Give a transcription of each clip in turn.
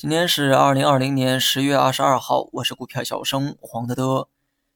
今天是二零二零年十月二十二号，我是股票小生黄德德。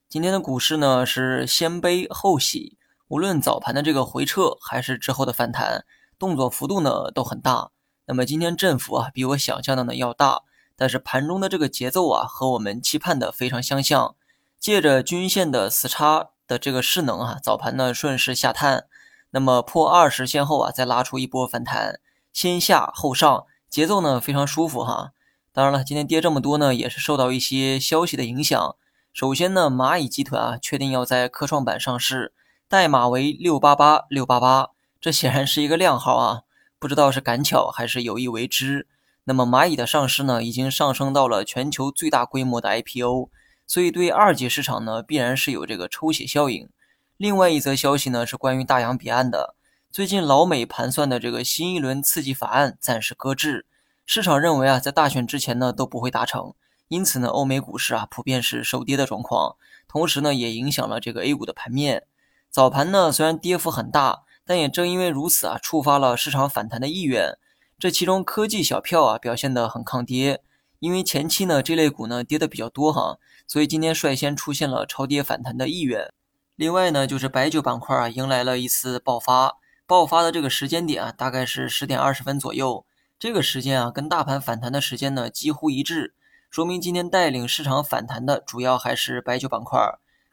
今天的股市呢是先悲后喜，无论早盘的这个回撤还是之后的反弹，动作幅度呢都很大。那么今天振幅啊比我想象的呢要大，但是盘中的这个节奏啊和我们期盼的非常相像。借着均线的死叉的这个势能啊，早盘呢顺势下探，那么破二十线后啊再拉出一波反弹，先下后上。节奏呢非常舒服哈，当然了，今天跌这么多呢，也是受到一些消息的影响。首先呢，蚂蚁集团啊确定要在科创板上市，代码为六八八六八八，这显然是一个靓号啊，不知道是赶巧还是有意为之。那么蚂蚁的上市呢，已经上升到了全球最大规模的 IPO，所以对二级市场呢必然是有这个抽血效应。另外一则消息呢是关于大洋彼岸的。最近老美盘算的这个新一轮刺激法案暂时搁置，市场认为啊，在大选之前呢都不会达成，因此呢，欧美股市啊普遍是收跌的状况，同时呢也影响了这个 A 股的盘面。早盘呢虽然跌幅很大，但也正因为如此啊，触发了市场反弹的意愿。这其中科技小票啊表现得很抗跌，因为前期呢这类股呢跌的比较多哈，所以今天率先出现了超跌反弹的意愿。另外呢就是白酒板块啊迎来了一次爆发。爆发的这个时间点啊，大概是十点二十分左右。这个时间啊，跟大盘反弹的时间呢几乎一致，说明今天带领市场反弹的主要还是白酒板块。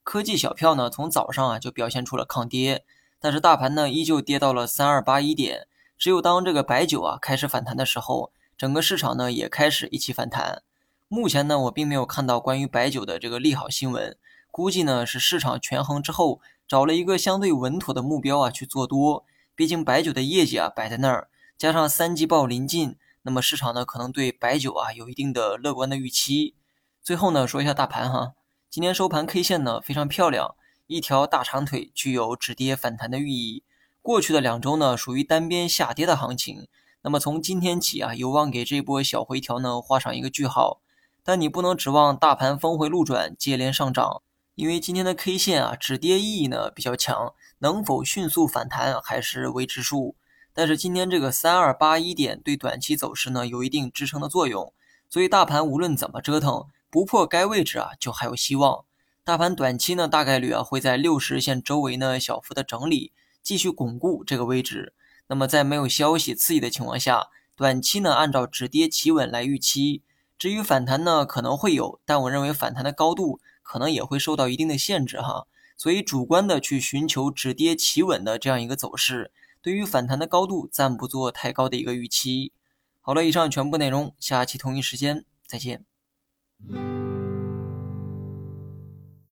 科技小票呢，从早上啊就表现出了抗跌，但是大盘呢依旧跌到了三二八一点。只有当这个白酒啊开始反弹的时候，整个市场呢也开始一起反弹。目前呢，我并没有看到关于白酒的这个利好新闻，估计呢是市场权衡之后找了一个相对稳妥的目标啊去做多。毕竟白酒的业绩啊摆在那儿，加上三季报临近，那么市场呢可能对白酒啊有一定的乐观的预期。最后呢说一下大盘哈，今天收盘 K 线呢非常漂亮，一条大长腿，具有止跌反弹的寓意。过去的两周呢属于单边下跌的行情，那么从今天起啊有望给这波小回调呢画上一个句号。但你不能指望大盘峰回路转接连上涨。因为今天的 K 线啊止跌意义呢比较强，能否迅速反弹还是未知数。但是今天这个三二八一点对短期走势呢有一定支撑的作用，所以大盘无论怎么折腾，不破该位置啊就还有希望。大盘短期呢大概率啊会在六十线周围呢小幅的整理，继续巩固这个位置。那么在没有消息刺激的情况下，短期呢按照止跌企稳来预期。至于反弹呢可能会有，但我认为反弹的高度。可能也会受到一定的限制哈，所以主观的去寻求止跌企稳的这样一个走势，对于反弹的高度暂不做太高的一个预期。好了，以上全部内容，下期同一时间再见。